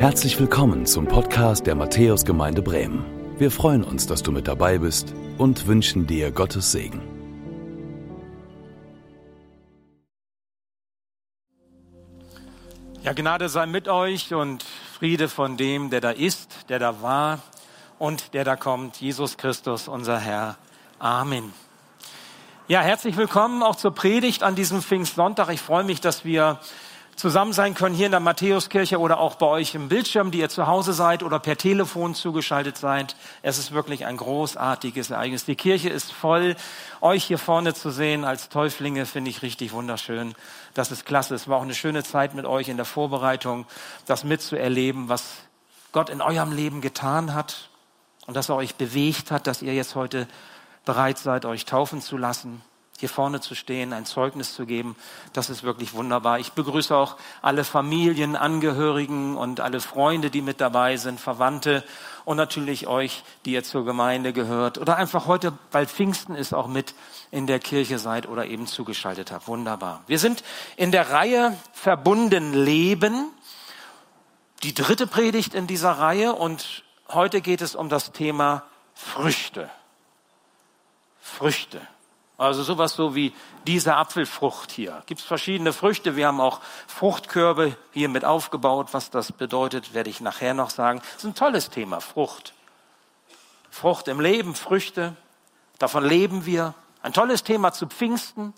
Herzlich willkommen zum Podcast der Matthäusgemeinde Bremen. Wir freuen uns, dass du mit dabei bist und wünschen dir Gottes Segen. Ja, Gnade sei mit euch und Friede von dem, der da ist, der da war und der da kommt, Jesus Christus, unser Herr. Amen. Ja, herzlich willkommen auch zur Predigt an diesem Pfingstsonntag. Ich freue mich, dass wir zusammen sein können hier in der Matthäuskirche oder auch bei euch im Bildschirm, die ihr zu Hause seid oder per Telefon zugeschaltet seid. Es ist wirklich ein großartiges Ereignis. Die Kirche ist voll. Euch hier vorne zu sehen als Täuflinge finde ich richtig wunderschön. Das ist klasse. Es war auch eine schöne Zeit mit euch in der Vorbereitung, das mitzuerleben, was Gott in eurem Leben getan hat und dass er euch bewegt hat, dass ihr jetzt heute bereit seid, euch taufen zu lassen hier vorne zu stehen, ein Zeugnis zu geben, das ist wirklich wunderbar. Ich begrüße auch alle Familien, Angehörigen und alle Freunde, die mit dabei sind, Verwandte und natürlich euch, die ihr zur Gemeinde gehört oder einfach heute, weil Pfingsten ist, auch mit in der Kirche seid oder eben zugeschaltet habt. Wunderbar. Wir sind in der Reihe Verbunden Leben, die dritte Predigt in dieser Reihe und heute geht es um das Thema Früchte. Früchte. Also sowas so wie diese Apfelfrucht hier. Gibt es verschiedene Früchte. Wir haben auch Fruchtkörbe hier mit aufgebaut. Was das bedeutet, werde ich nachher noch sagen. Das ist ein tolles Thema, Frucht. Frucht im Leben, Früchte. Davon leben wir. Ein tolles Thema zu Pfingsten,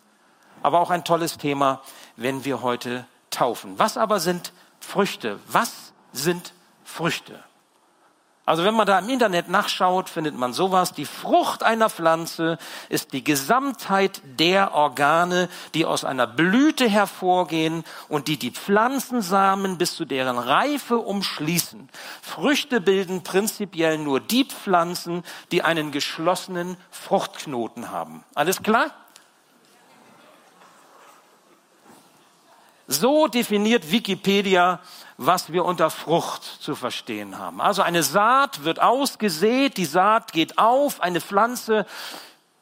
aber auch ein tolles Thema, wenn wir heute taufen. Was aber sind Früchte? Was sind Früchte? Also wenn man da im Internet nachschaut, findet man sowas. Die Frucht einer Pflanze ist die Gesamtheit der Organe, die aus einer Blüte hervorgehen und die die Pflanzensamen bis zu deren Reife umschließen. Früchte bilden prinzipiell nur die Pflanzen, die einen geschlossenen Fruchtknoten haben. Alles klar? So definiert Wikipedia was wir unter Frucht zu verstehen haben. Also eine Saat wird ausgesät, die Saat geht auf, eine Pflanze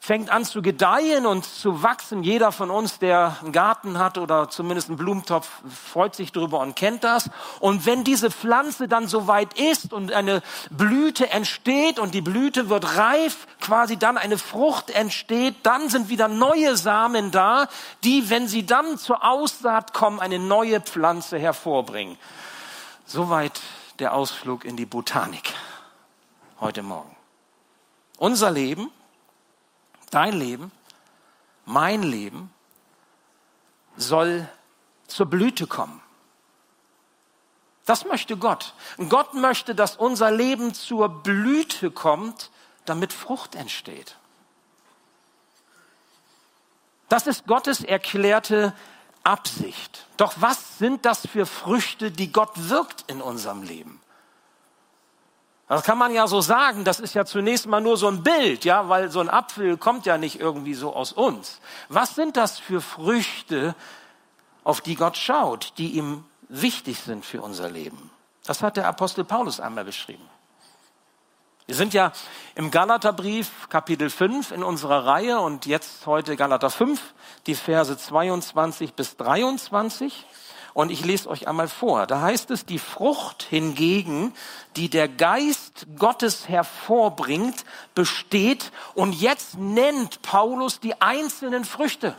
fängt an zu gedeihen und zu wachsen. Jeder von uns, der einen Garten hat oder zumindest einen Blumentopf, freut sich darüber und kennt das. Und wenn diese Pflanze dann so weit ist und eine Blüte entsteht und die Blüte wird reif, quasi dann eine Frucht entsteht, dann sind wieder neue Samen da, die, wenn sie dann zur Aussaat kommen, eine neue Pflanze hervorbringen. Soweit der Ausflug in die Botanik heute Morgen. Unser Leben, dein Leben, mein Leben soll zur Blüte kommen. Das möchte Gott. Gott möchte, dass unser Leben zur Blüte kommt, damit Frucht entsteht. Das ist Gottes erklärte Absicht. Doch was sind das für Früchte, die Gott wirkt in unserem Leben? Das kann man ja so sagen, das ist ja zunächst mal nur so ein Bild, ja, weil so ein Apfel kommt ja nicht irgendwie so aus uns. Was sind das für Früchte, auf die Gott schaut, die ihm wichtig sind für unser Leben? Das hat der Apostel Paulus einmal beschrieben. Wir sind ja im Galaterbrief Kapitel 5 in unserer Reihe und jetzt heute Galater 5, die Verse 22 bis 23. Und ich lese euch einmal vor. Da heißt es, die Frucht hingegen, die der Geist Gottes hervorbringt, besteht. Und jetzt nennt Paulus die einzelnen Früchte.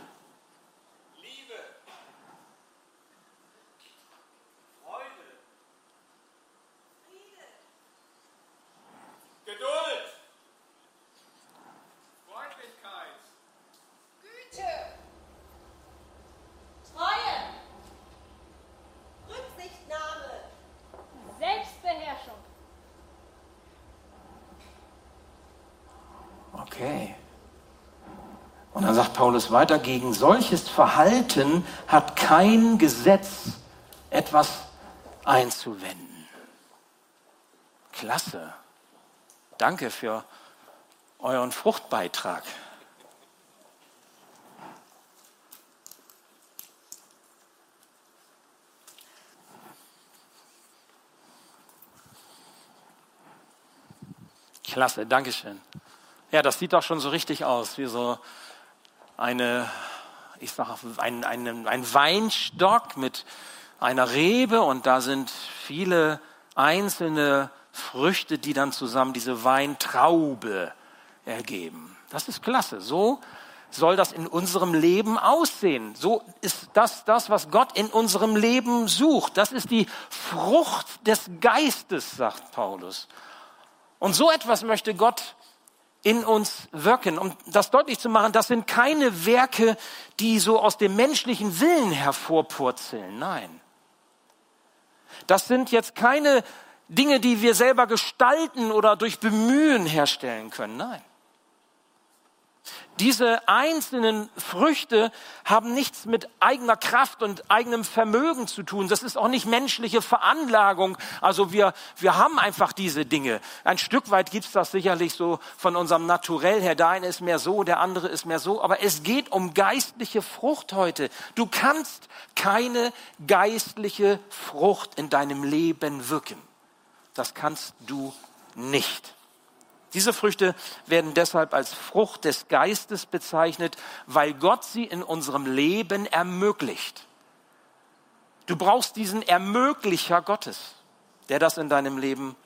Und dann sagt Paulus weiter, gegen solches Verhalten hat kein Gesetz etwas einzuwenden. Klasse. Danke für euren Fruchtbeitrag. Klasse, Dankeschön. Ja, das sieht doch schon so richtig aus, wie so eine, ich sag, ein, ein, ein Weinstock mit einer Rebe und da sind viele einzelne Früchte, die dann zusammen diese Weintraube ergeben. Das ist klasse. So soll das in unserem Leben aussehen. So ist das das, was Gott in unserem Leben sucht. Das ist die Frucht des Geistes, sagt Paulus. Und so etwas möchte Gott in uns wirken. Um das deutlich zu machen, das sind keine Werke, die so aus dem menschlichen Willen hervorpurzeln. Nein. Das sind jetzt keine Dinge, die wir selber gestalten oder durch Bemühen herstellen können. Nein. Diese einzelnen Früchte haben nichts mit eigener Kraft und eigenem Vermögen zu tun. Das ist auch nicht menschliche Veranlagung. Also wir, wir haben einfach diese Dinge. Ein Stück weit gibt's das sicherlich so von unserem Naturell her. Der eine ist mehr so, der andere ist mehr so. Aber es geht um geistliche Frucht heute. Du kannst keine geistliche Frucht in deinem Leben wirken. Das kannst du nicht. Diese Früchte werden deshalb als Frucht des Geistes bezeichnet, weil Gott sie in unserem Leben ermöglicht. Du brauchst diesen Ermöglicher Gottes, der das in deinem Leben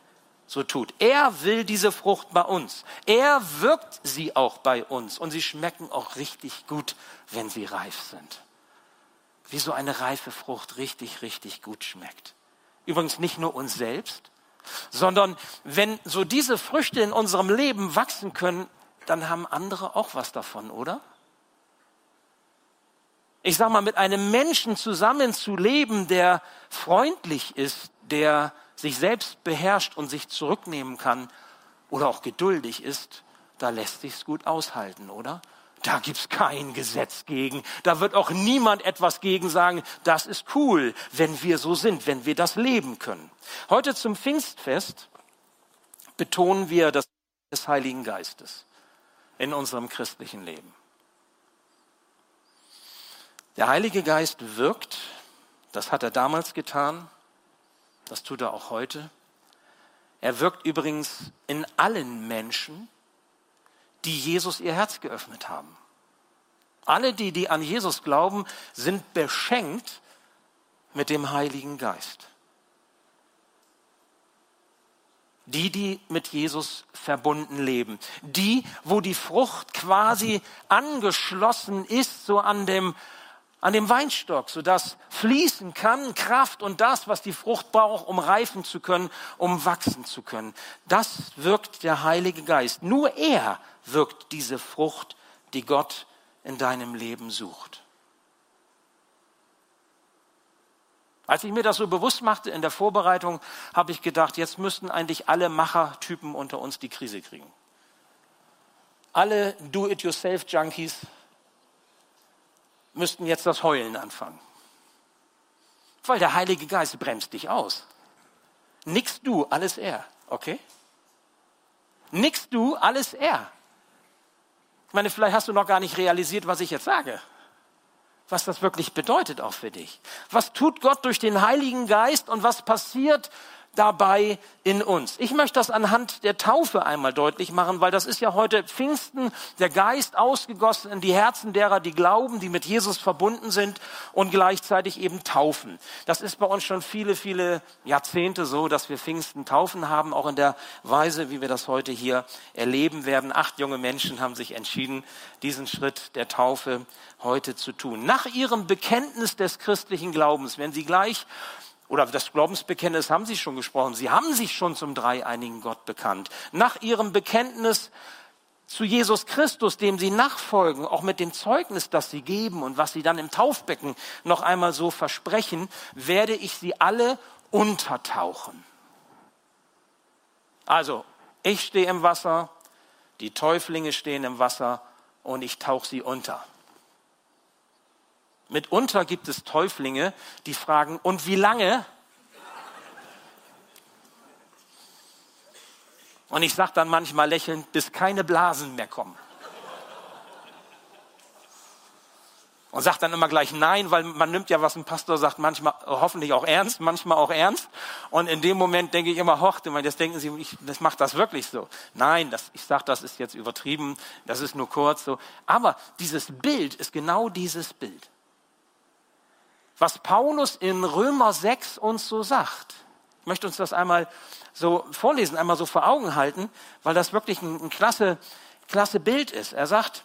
so tut. Er will diese Frucht bei uns. Er wirkt sie auch bei uns und sie schmecken auch richtig gut, wenn sie reif sind. Wie so eine reife Frucht richtig, richtig gut schmeckt. Übrigens nicht nur uns selbst, sondern wenn so diese Früchte in unserem Leben wachsen können, dann haben andere auch was davon, oder? Ich sag mal, mit einem Menschen zusammenzuleben, der freundlich ist, der sich selbst beherrscht und sich zurücknehmen kann oder auch geduldig ist, da lässt sich's gut aushalten, oder? Da gibt's kein Gesetz gegen. Da wird auch niemand etwas gegen sagen. Das ist cool, wenn wir so sind, wenn wir das leben können. Heute zum Pfingstfest betonen wir das des Heiligen Geistes in unserem christlichen Leben. Der Heilige Geist wirkt, das hat er damals getan, das tut er auch heute. Er wirkt übrigens in allen Menschen, die Jesus ihr Herz geöffnet haben. Alle die, die an Jesus glauben, sind beschenkt mit dem Heiligen Geist. Die, die mit Jesus verbunden leben. Die, wo die Frucht quasi angeschlossen ist, so an dem, an dem Weinstock, sodass fließen kann Kraft und das, was die Frucht braucht, um reifen zu können, um wachsen zu können. Das wirkt der Heilige Geist. Nur er wirkt diese Frucht, die Gott in deinem Leben sucht. Als ich mir das so bewusst machte in der Vorbereitung, habe ich gedacht, jetzt müssten eigentlich alle Machertypen unter uns die Krise kriegen. Alle Do-it-yourself-Junkies müssten jetzt das Heulen anfangen. Weil der Heilige Geist bremst dich aus. Nix du, alles er, okay? Nix du, alles er. Ich meine, vielleicht hast du noch gar nicht realisiert, was ich jetzt sage. Was das wirklich bedeutet auch für dich. Was tut Gott durch den Heiligen Geist und was passiert, dabei in uns. Ich möchte das anhand der Taufe einmal deutlich machen, weil das ist ja heute Pfingsten, der Geist ausgegossen in die Herzen derer, die glauben, die mit Jesus verbunden sind und gleichzeitig eben taufen. Das ist bei uns schon viele, viele Jahrzehnte so, dass wir Pfingsten taufen haben, auch in der Weise, wie wir das heute hier erleben werden. Acht junge Menschen haben sich entschieden, diesen Schritt der Taufe heute zu tun. Nach ihrem Bekenntnis des christlichen Glaubens, wenn sie gleich oder das Glaubensbekenntnis haben Sie schon gesprochen. Sie haben sich schon zum dreieinigen Gott bekannt. Nach Ihrem Bekenntnis zu Jesus Christus, dem Sie nachfolgen, auch mit dem Zeugnis, das Sie geben und was Sie dann im Taufbecken noch einmal so versprechen, werde ich Sie alle untertauchen. Also, ich stehe im Wasser, die Täuflinge stehen im Wasser und ich tauche sie unter. Mitunter gibt es Täuflinge, die fragen, und wie lange? Und ich sage dann manchmal lächelnd, bis keine Blasen mehr kommen. Und sagt dann immer gleich Nein, weil man nimmt ja, was ein Pastor sagt, manchmal hoffentlich auch ernst, manchmal auch ernst. Und in dem Moment denke ich immer, hoch, jetzt denken Sie, ich, das macht das wirklich so. Nein, das, ich sage, das ist jetzt übertrieben, das ist nur kurz so. Aber dieses Bild ist genau dieses Bild was Paulus in Römer 6 uns so sagt. Ich möchte uns das einmal so vorlesen, einmal so vor Augen halten, weil das wirklich ein, ein klasse, klasse Bild ist. Er sagt,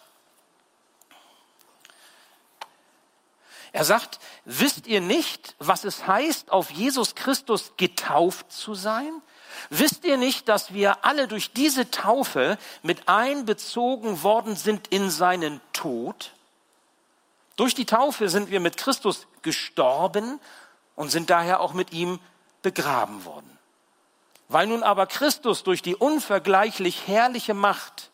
er sagt, wisst ihr nicht, was es heißt, auf Jesus Christus getauft zu sein? Wisst ihr nicht, dass wir alle durch diese Taufe mit einbezogen worden sind in seinen Tod? Durch die Taufe sind wir mit Christus gestorben und sind daher auch mit ihm begraben worden. Weil nun aber Christus durch die unvergleichlich herrliche Macht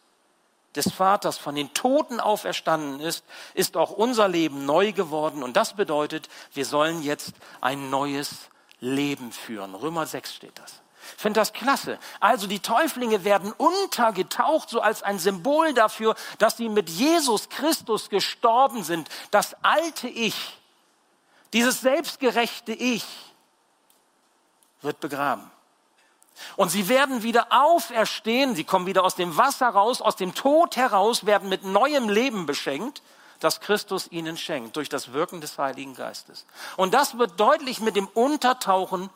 des Vaters von den Toten auferstanden ist, ist auch unser Leben neu geworden. Und das bedeutet, wir sollen jetzt ein neues Leben führen. Römer 6 steht das. Ich finde das klasse. Also die Täuflinge werden untergetaucht, so als ein Symbol dafür, dass sie mit Jesus Christus gestorben sind. Das alte Ich, dieses selbstgerechte Ich, wird begraben. Und sie werden wieder auferstehen, sie kommen wieder aus dem Wasser raus, aus dem Tod heraus, werden mit neuem Leben beschenkt, das Christus ihnen schenkt, durch das Wirken des Heiligen Geistes. Und das wird deutlich mit dem Untertauchen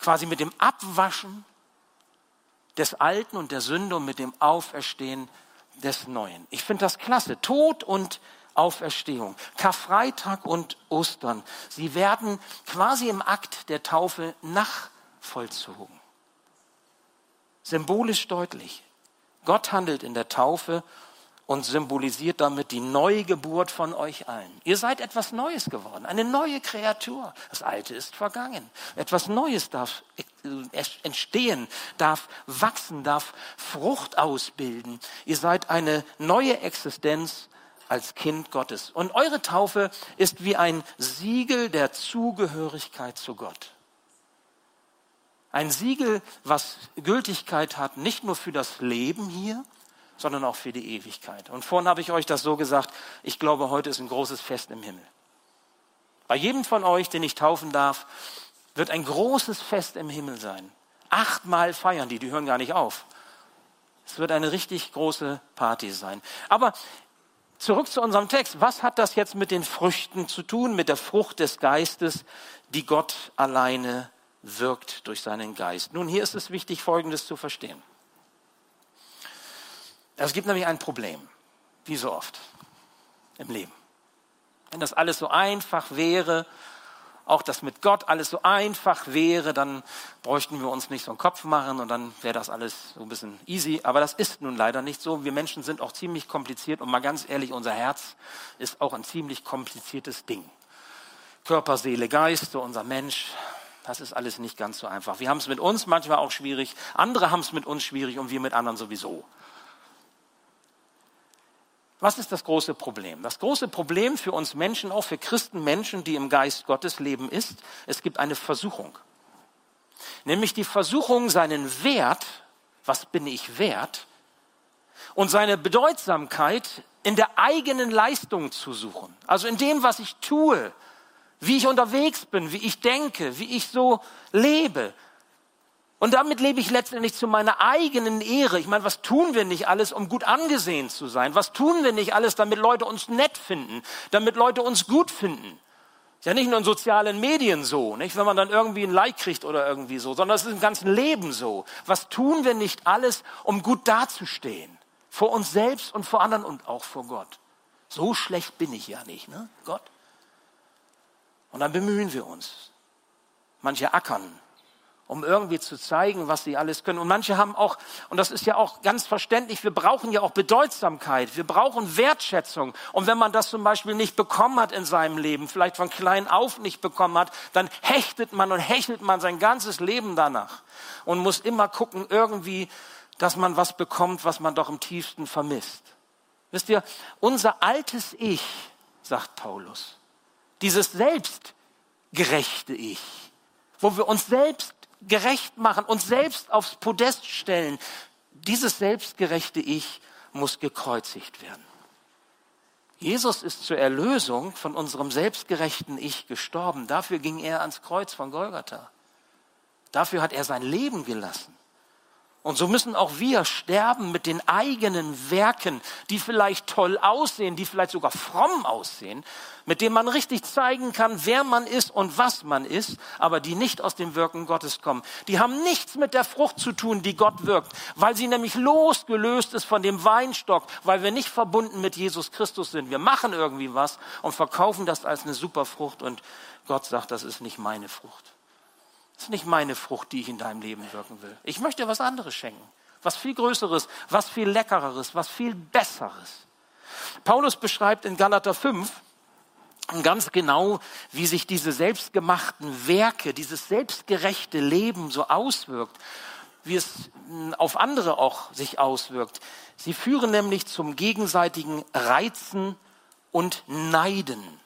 quasi mit dem Abwaschen des Alten und der Sünde und mit dem Auferstehen des Neuen. Ich finde das klasse. Tod und Auferstehung, Karfreitag und Ostern. Sie werden quasi im Akt der Taufe nachvollzogen. Symbolisch deutlich. Gott handelt in der Taufe und symbolisiert damit die Neugeburt von euch allen. Ihr seid etwas Neues geworden, eine neue Kreatur. Das Alte ist vergangen. Etwas Neues darf entstehen, darf wachsen, darf Frucht ausbilden. Ihr seid eine neue Existenz als Kind Gottes. Und eure Taufe ist wie ein Siegel der Zugehörigkeit zu Gott. Ein Siegel, was Gültigkeit hat, nicht nur für das Leben hier, sondern auch für die Ewigkeit. Und vorhin habe ich euch das so gesagt, ich glaube, heute ist ein großes Fest im Himmel. Bei jedem von euch, den ich taufen darf, wird ein großes Fest im Himmel sein. Achtmal feiern die, die hören gar nicht auf. Es wird eine richtig große Party sein. Aber zurück zu unserem Text. Was hat das jetzt mit den Früchten zu tun, mit der Frucht des Geistes, die Gott alleine wirkt durch seinen Geist? Nun, hier ist es wichtig, Folgendes zu verstehen. Es gibt nämlich ein Problem, wie so oft im Leben. Wenn das alles so einfach wäre, auch das mit Gott alles so einfach wäre, dann bräuchten wir uns nicht so einen Kopf machen und dann wäre das alles so ein bisschen easy. Aber das ist nun leider nicht so. Wir Menschen sind auch ziemlich kompliziert und mal ganz ehrlich, unser Herz ist auch ein ziemlich kompliziertes Ding. Körper, Seele, Geist, so unser Mensch, das ist alles nicht ganz so einfach. Wir haben es mit uns manchmal auch schwierig, andere haben es mit uns schwierig und wir mit anderen sowieso. Was ist das große Problem? Das große Problem für uns Menschen, auch für Christenmenschen, die im Geist Gottes leben, ist, es gibt eine Versuchung. Nämlich die Versuchung, seinen Wert, was bin ich wert, und seine Bedeutsamkeit in der eigenen Leistung zu suchen. Also in dem, was ich tue, wie ich unterwegs bin, wie ich denke, wie ich so lebe. Und damit lebe ich letztendlich zu meiner eigenen Ehre. Ich meine, was tun wir nicht alles, um gut angesehen zu sein? Was tun wir nicht alles, damit Leute uns nett finden, damit Leute uns gut finden? Ist ja nicht nur in sozialen Medien so, nicht? wenn man dann irgendwie ein Like kriegt oder irgendwie so, sondern es ist im ganzen Leben so. Was tun wir nicht alles, um gut dazustehen? Vor uns selbst und vor anderen und auch vor Gott. So schlecht bin ich ja nicht, ne? Gott. Und dann bemühen wir uns. Manche ackern, um irgendwie zu zeigen, was sie alles können. Und manche haben auch, und das ist ja auch ganz verständlich, wir brauchen ja auch Bedeutsamkeit, wir brauchen Wertschätzung. Und wenn man das zum Beispiel nicht bekommen hat in seinem Leben, vielleicht von klein auf nicht bekommen hat, dann hechtet man und hechelt man sein ganzes Leben danach und muss immer gucken, irgendwie, dass man was bekommt, was man doch im tiefsten vermisst. Wisst ihr, unser altes Ich, sagt Paulus, dieses selbstgerechte Ich, wo wir uns selbst gerecht machen, uns selbst aufs Podest stellen. Dieses selbstgerechte Ich muss gekreuzigt werden. Jesus ist zur Erlösung von unserem selbstgerechten Ich gestorben. Dafür ging er ans Kreuz von Golgatha. Dafür hat er sein Leben gelassen. Und so müssen auch wir sterben mit den eigenen Werken, die vielleicht toll aussehen, die vielleicht sogar fromm aussehen, mit denen man richtig zeigen kann, wer man ist und was man ist, aber die nicht aus dem Wirken Gottes kommen. Die haben nichts mit der Frucht zu tun, die Gott wirkt, weil sie nämlich losgelöst ist von dem Weinstock, weil wir nicht verbunden mit Jesus Christus sind. Wir machen irgendwie was und verkaufen das als eine super Frucht und Gott sagt, das ist nicht meine Frucht. Das ist nicht meine Frucht, die ich in deinem Leben wirken will. Ich möchte was anderes schenken. Was viel Größeres, was viel Leckereres, was viel Besseres. Paulus beschreibt in Galater 5 ganz genau, wie sich diese selbstgemachten Werke, dieses selbstgerechte Leben so auswirkt, wie es auf andere auch sich auswirkt. Sie führen nämlich zum gegenseitigen Reizen und Neiden.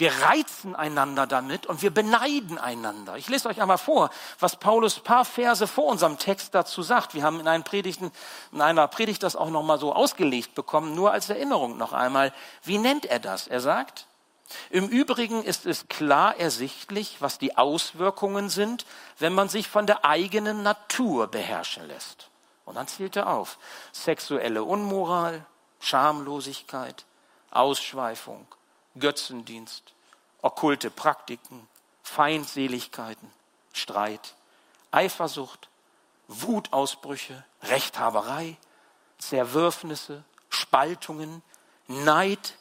Wir reizen einander damit und wir beneiden einander. Ich lese euch einmal vor, was Paulus paar Verse vor unserem Text dazu sagt. Wir haben in, einem Predigten, in einer Predigt das auch nochmal so ausgelegt bekommen, nur als Erinnerung noch einmal. Wie nennt er das? Er sagt, im Übrigen ist es klar ersichtlich, was die Auswirkungen sind, wenn man sich von der eigenen Natur beherrschen lässt. Und dann zählt er auf. Sexuelle Unmoral, Schamlosigkeit, Ausschweifung, Götzendienst, okkulte Praktiken, Feindseligkeiten, Streit, Eifersucht, Wutausbrüche, Rechthaberei, Zerwürfnisse, Spaltungen, Neid,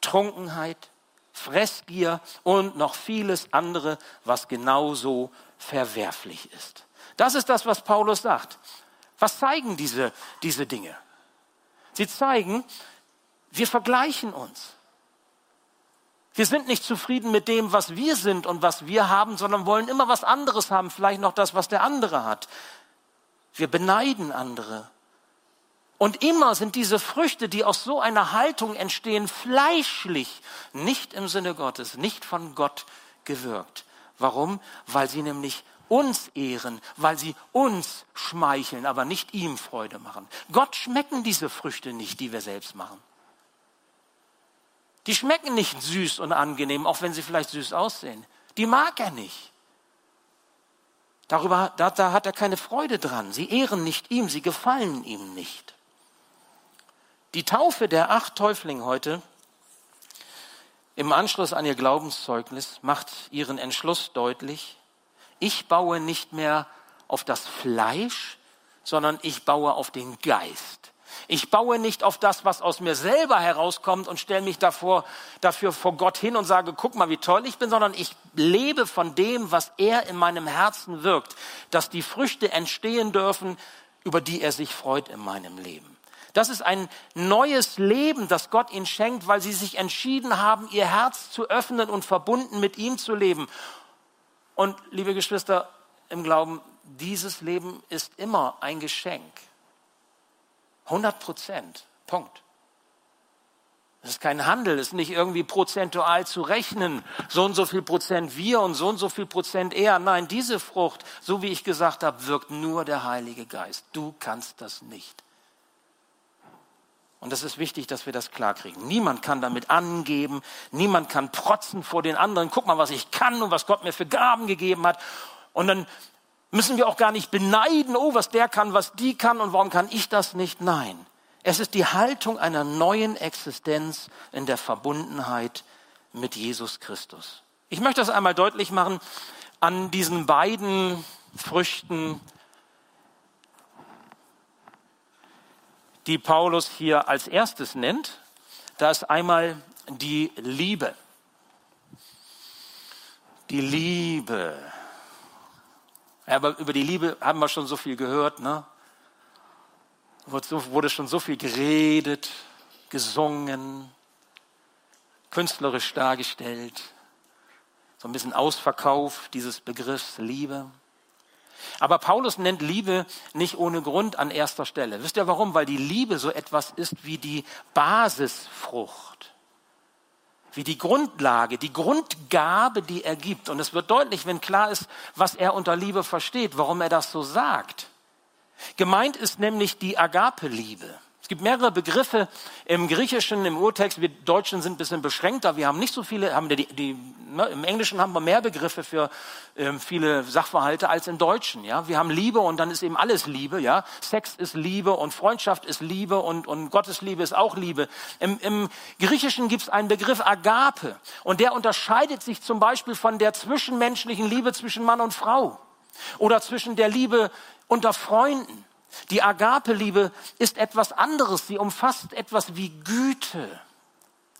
Trunkenheit, Fressgier und noch vieles andere, was genauso verwerflich ist. Das ist das, was Paulus sagt. Was zeigen diese, diese Dinge? Sie zeigen, wir vergleichen uns. Wir sind nicht zufrieden mit dem, was wir sind und was wir haben, sondern wollen immer was anderes haben, vielleicht noch das, was der andere hat. Wir beneiden andere. Und immer sind diese Früchte, die aus so einer Haltung entstehen, fleischlich, nicht im Sinne Gottes, nicht von Gott gewirkt. Warum? Weil sie nämlich uns ehren, weil sie uns schmeicheln, aber nicht ihm Freude machen. Gott schmecken diese Früchte nicht, die wir selbst machen. Die schmecken nicht süß und angenehm, auch wenn sie vielleicht süß aussehen. Die mag er nicht. Darüber, da, da hat er keine Freude dran. Sie ehren nicht ihm, sie gefallen ihm nicht. Die Taufe der acht Täuflinge heute im Anschluss an ihr Glaubenszeugnis macht ihren Entschluss deutlich. Ich baue nicht mehr auf das Fleisch, sondern ich baue auf den Geist. Ich baue nicht auf das, was aus mir selber herauskommt und stelle mich davor, dafür vor Gott hin und sage, guck mal, wie toll ich bin, sondern ich lebe von dem, was er in meinem Herzen wirkt, dass die Früchte entstehen dürfen, über die er sich freut in meinem Leben. Das ist ein neues Leben, das Gott ihnen schenkt, weil sie sich entschieden haben, ihr Herz zu öffnen und verbunden mit ihm zu leben. Und liebe Geschwister im Glauben, dieses Leben ist immer ein Geschenk. 100 Prozent. Punkt. Es ist kein Handel, es ist nicht irgendwie prozentual zu rechnen. So und so viel Prozent wir und so und so viel Prozent er. Nein, diese Frucht, so wie ich gesagt habe, wirkt nur der Heilige Geist. Du kannst das nicht. Und das ist wichtig, dass wir das klarkriegen. Niemand kann damit angeben, niemand kann protzen vor den anderen. Guck mal, was ich kann und was Gott mir für Gaben gegeben hat. Und dann müssen wir auch gar nicht beneiden, oh, was der kann, was die kann und warum kann ich das nicht? Nein. Es ist die Haltung einer neuen Existenz in der Verbundenheit mit Jesus Christus. Ich möchte das einmal deutlich machen an diesen beiden Früchten, die Paulus hier als erstes nennt. Da ist einmal die Liebe. Die Liebe. Aber über die Liebe haben wir schon so viel gehört, ne? Wurde schon so viel geredet, gesungen, künstlerisch dargestellt. So ein bisschen Ausverkauf dieses Begriffs Liebe. Aber Paulus nennt Liebe nicht ohne Grund an erster Stelle. Wisst ihr warum? Weil die Liebe so etwas ist wie die Basisfrucht wie die Grundlage, die Grundgabe, die er gibt. Und es wird deutlich, wenn klar ist, was er unter Liebe versteht, warum er das so sagt. Gemeint ist nämlich die Agape-Liebe. Es gibt mehrere Begriffe im Griechischen, im Urtext. Wir Deutschen sind ein bisschen beschränkter. Wir haben nicht so viele, haben die, die Ne, Im Englischen haben wir mehr Begriffe für ähm, viele Sachverhalte als im Deutschen. Ja? Wir haben Liebe und dann ist eben alles Liebe. Ja? Sex ist Liebe und Freundschaft ist Liebe und, und Gottes Liebe ist auch Liebe. Im, im Griechischen gibt es einen Begriff Agape und der unterscheidet sich zum Beispiel von der zwischenmenschlichen Liebe zwischen Mann und Frau oder zwischen der Liebe unter Freunden. Die Agape-Liebe ist etwas anderes. Sie umfasst etwas wie Güte,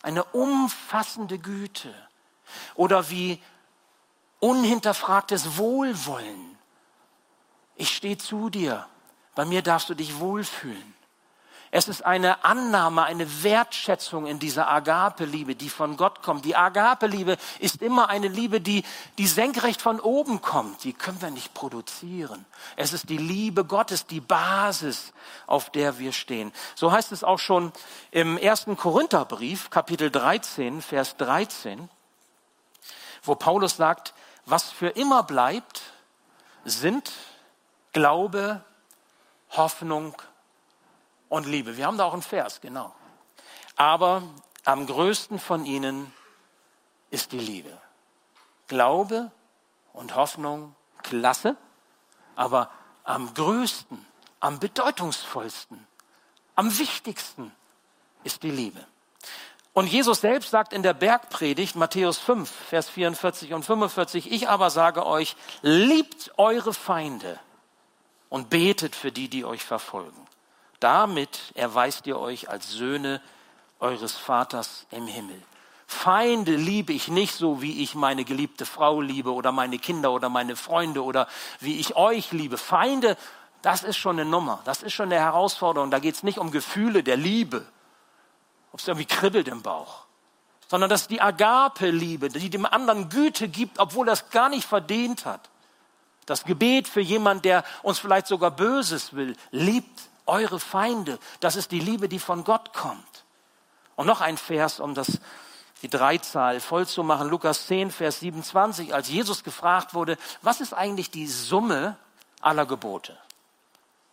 eine umfassende Güte oder wie unhinterfragtes Wohlwollen. Ich stehe zu dir, bei mir darfst du dich wohlfühlen. Es ist eine Annahme, eine Wertschätzung in dieser Agape-Liebe, die von Gott kommt. Die Agape-Liebe ist immer eine Liebe, die, die senkrecht von oben kommt. Die können wir nicht produzieren. Es ist die Liebe Gottes, die Basis, auf der wir stehen. So heißt es auch schon im ersten Korintherbrief, Kapitel 13, Vers 13, wo Paulus sagt, was für immer bleibt, sind Glaube, Hoffnung und Liebe. Wir haben da auch einen Vers, genau. Aber am größten von ihnen ist die Liebe. Glaube und Hoffnung, klasse, aber am größten, am bedeutungsvollsten, am wichtigsten ist die Liebe. Und Jesus selbst sagt in der Bergpredigt, Matthäus 5, Vers 44 und 45, ich aber sage euch, liebt eure Feinde und betet für die, die euch verfolgen. Damit erweist ihr euch als Söhne eures Vaters im Himmel. Feinde liebe ich nicht so, wie ich meine geliebte Frau liebe oder meine Kinder oder meine Freunde oder wie ich euch liebe. Feinde, das ist schon eine Nummer, das ist schon eine Herausforderung. Da geht es nicht um Gefühle der Liebe, ob es irgendwie kribbelt im Bauch, sondern das ist die Agape-Liebe, die dem anderen Güte gibt, obwohl es gar nicht verdient hat. Das Gebet für jemand, der uns vielleicht sogar Böses will, liebt eure Feinde. Das ist die Liebe, die von Gott kommt. Und noch ein Vers, um das, die Dreizahl voll zu machen. Lukas 10, Vers 27, als Jesus gefragt wurde, was ist eigentlich die Summe aller Gebote?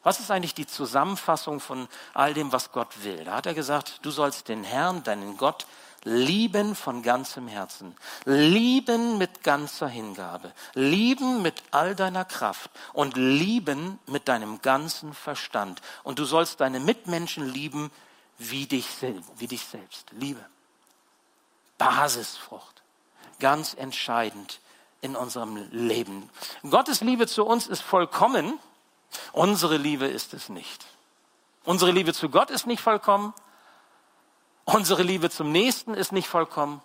Was ist eigentlich die Zusammenfassung von all dem, was Gott will? Da hat er gesagt, du sollst den Herrn, deinen Gott, Lieben von ganzem Herzen, lieben mit ganzer Hingabe, lieben mit all deiner Kraft und lieben mit deinem ganzen Verstand. Und du sollst deine Mitmenschen lieben wie dich, wie dich selbst. Liebe. Basisfrucht. Ganz entscheidend in unserem Leben. Gottes Liebe zu uns ist vollkommen. Unsere Liebe ist es nicht. Unsere Liebe zu Gott ist nicht vollkommen. Unsere Liebe zum Nächsten ist nicht vollkommen.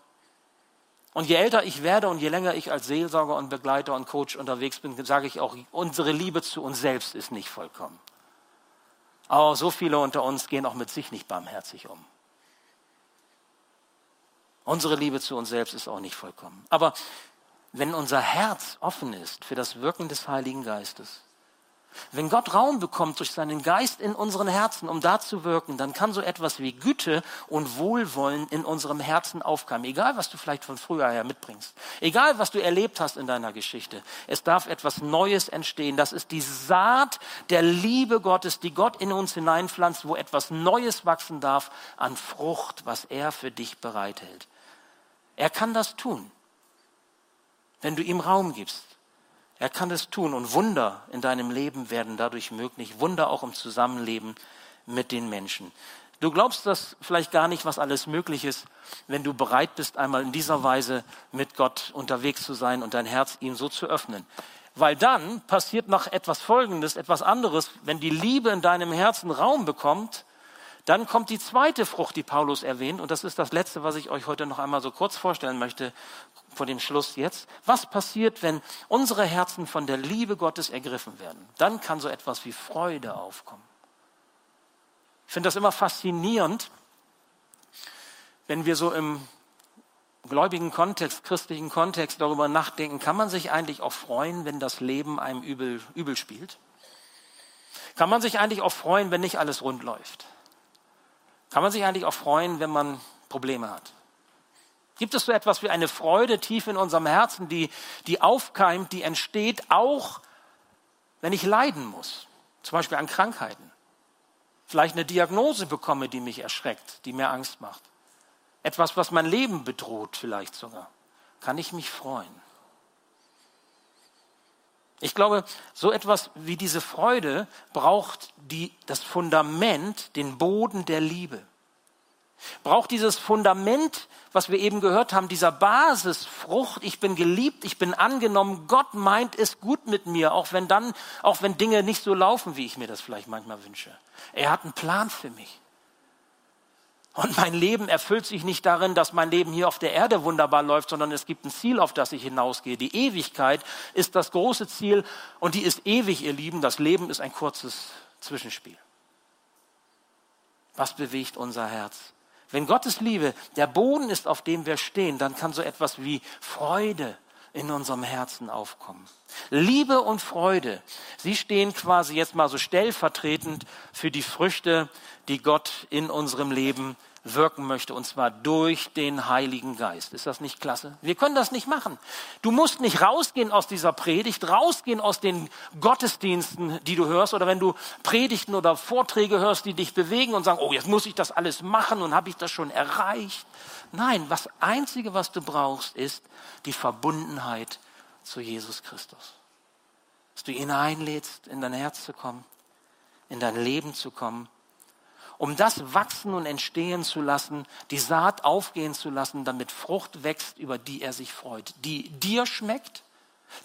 Und je älter ich werde und je länger ich als Seelsorger und Begleiter und Coach unterwegs bin, sage ich auch, unsere Liebe zu uns selbst ist nicht vollkommen. Aber so viele unter uns gehen auch mit sich nicht barmherzig um. Unsere Liebe zu uns selbst ist auch nicht vollkommen. Aber wenn unser Herz offen ist für das Wirken des Heiligen Geistes, wenn Gott Raum bekommt durch seinen Geist in unseren Herzen, um da zu wirken, dann kann so etwas wie Güte und Wohlwollen in unserem Herzen aufkommen. Egal, was du vielleicht von früher her mitbringst. Egal, was du erlebt hast in deiner Geschichte. Es darf etwas Neues entstehen. Das ist die Saat der Liebe Gottes, die Gott in uns hineinpflanzt, wo etwas Neues wachsen darf an Frucht, was er für dich bereithält. Er kann das tun, wenn du ihm Raum gibst. Er kann es tun und Wunder in deinem Leben werden dadurch möglich. Wunder auch im Zusammenleben mit den Menschen. Du glaubst das vielleicht gar nicht, was alles möglich ist, wenn du bereit bist, einmal in dieser Weise mit Gott unterwegs zu sein und dein Herz ihm so zu öffnen. Weil dann passiert noch etwas Folgendes, etwas anderes. Wenn die Liebe in deinem Herzen Raum bekommt, dann kommt die zweite Frucht, die Paulus erwähnt, und das ist das Letzte, was ich euch heute noch einmal so kurz vorstellen möchte, vor dem Schluss jetzt. Was passiert, wenn unsere Herzen von der Liebe Gottes ergriffen werden? Dann kann so etwas wie Freude aufkommen. Ich finde das immer faszinierend, wenn wir so im gläubigen Kontext, christlichen Kontext darüber nachdenken, kann man sich eigentlich auch freuen, wenn das Leben einem übel, übel spielt? Kann man sich eigentlich auch freuen, wenn nicht alles rund läuft? Kann man sich eigentlich auch freuen, wenn man Probleme hat? Gibt es so etwas wie eine Freude tief in unserem Herzen, die, die aufkeimt, die entsteht, auch wenn ich leiden muss, zum Beispiel an Krankheiten? Vielleicht eine Diagnose bekomme, die mich erschreckt, die mir Angst macht. Etwas, was mein Leben bedroht vielleicht sogar. kann ich mich freuen. Ich glaube, so etwas wie diese Freude braucht die, das Fundament, den Boden der Liebe. Braucht dieses Fundament, was wir eben gehört haben, dieser Basisfrucht, ich bin geliebt, ich bin angenommen, Gott meint es gut mit mir, auch wenn dann, auch wenn Dinge nicht so laufen, wie ich mir das vielleicht manchmal wünsche. Er hat einen Plan für mich. Und mein Leben erfüllt sich nicht darin, dass mein Leben hier auf der Erde wunderbar läuft, sondern es gibt ein Ziel, auf das ich hinausgehe. Die Ewigkeit ist das große Ziel und die ist ewig, ihr Lieben. Das Leben ist ein kurzes Zwischenspiel. Was bewegt unser Herz? Wenn Gottes Liebe der Boden ist, auf dem wir stehen, dann kann so etwas wie Freude in unserem Herzen aufkommen. Liebe und Freude, sie stehen quasi jetzt mal so stellvertretend für die Früchte, die Gott in unserem Leben wirken möchte, und zwar durch den Heiligen Geist. Ist das nicht klasse? Wir können das nicht machen. Du musst nicht rausgehen aus dieser Predigt, rausgehen aus den Gottesdiensten, die du hörst, oder wenn du Predigten oder Vorträge hörst, die dich bewegen und sagen, oh, jetzt muss ich das alles machen und habe ich das schon erreicht. Nein, das Einzige, was du brauchst, ist die Verbundenheit zu Jesus Christus. Dass du ihn einlädst, in dein Herz zu kommen, in dein Leben zu kommen um das wachsen und entstehen zu lassen, die Saat aufgehen zu lassen, damit Frucht wächst, über die er sich freut, die dir schmeckt,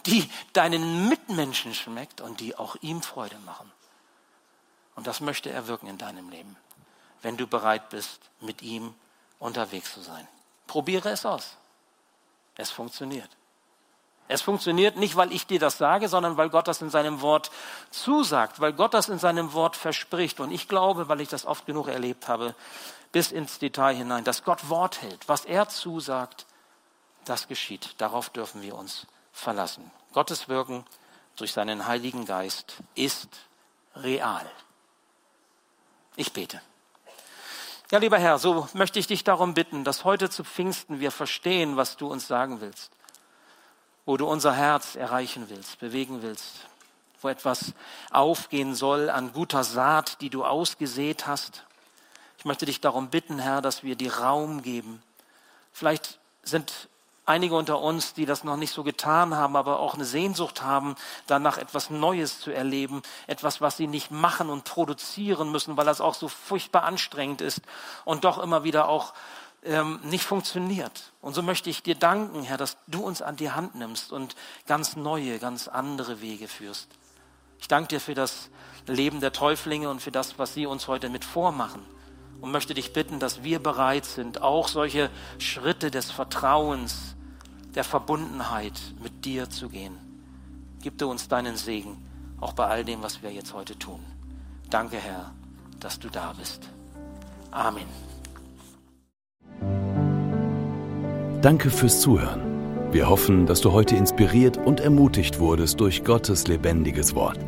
die deinen Mitmenschen schmeckt und die auch ihm Freude machen. Und das möchte er wirken in deinem Leben, wenn du bereit bist, mit ihm unterwegs zu sein. Probiere es aus. Es funktioniert. Es funktioniert nicht, weil ich dir das sage, sondern weil Gott das in seinem Wort zusagt, weil Gott das in seinem Wort verspricht. Und ich glaube, weil ich das oft genug erlebt habe, bis ins Detail hinein, dass Gott Wort hält. Was er zusagt, das geschieht. Darauf dürfen wir uns verlassen. Gottes Wirken durch seinen Heiligen Geist ist real. Ich bete. Ja, lieber Herr, so möchte ich dich darum bitten, dass heute zu Pfingsten wir verstehen, was du uns sagen willst wo du unser Herz erreichen willst, bewegen willst, wo etwas aufgehen soll an guter Saat, die du ausgesät hast. Ich möchte dich darum bitten, Herr, dass wir dir Raum geben. Vielleicht sind einige unter uns, die das noch nicht so getan haben, aber auch eine Sehnsucht haben, danach etwas Neues zu erleben, etwas, was sie nicht machen und produzieren müssen, weil das auch so furchtbar anstrengend ist und doch immer wieder auch ähm, nicht funktioniert. Und so möchte ich dir danken, Herr, dass du uns an die Hand nimmst und ganz neue, ganz andere Wege führst. Ich danke dir für das Leben der Täuflinge und für das, was sie uns heute mit vormachen. Und möchte dich bitten, dass wir bereit sind, auch solche Schritte des Vertrauens, der Verbundenheit mit dir zu gehen. Gib du uns deinen Segen, auch bei all dem, was wir jetzt heute tun. Danke, Herr, dass du da bist. Amen. Danke fürs Zuhören. Wir hoffen, dass du heute inspiriert und ermutigt wurdest durch Gottes lebendiges Wort.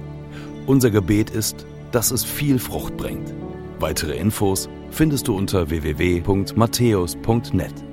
Unser Gebet ist, dass es viel Frucht bringt. Weitere Infos findest du unter www.matthäus.net.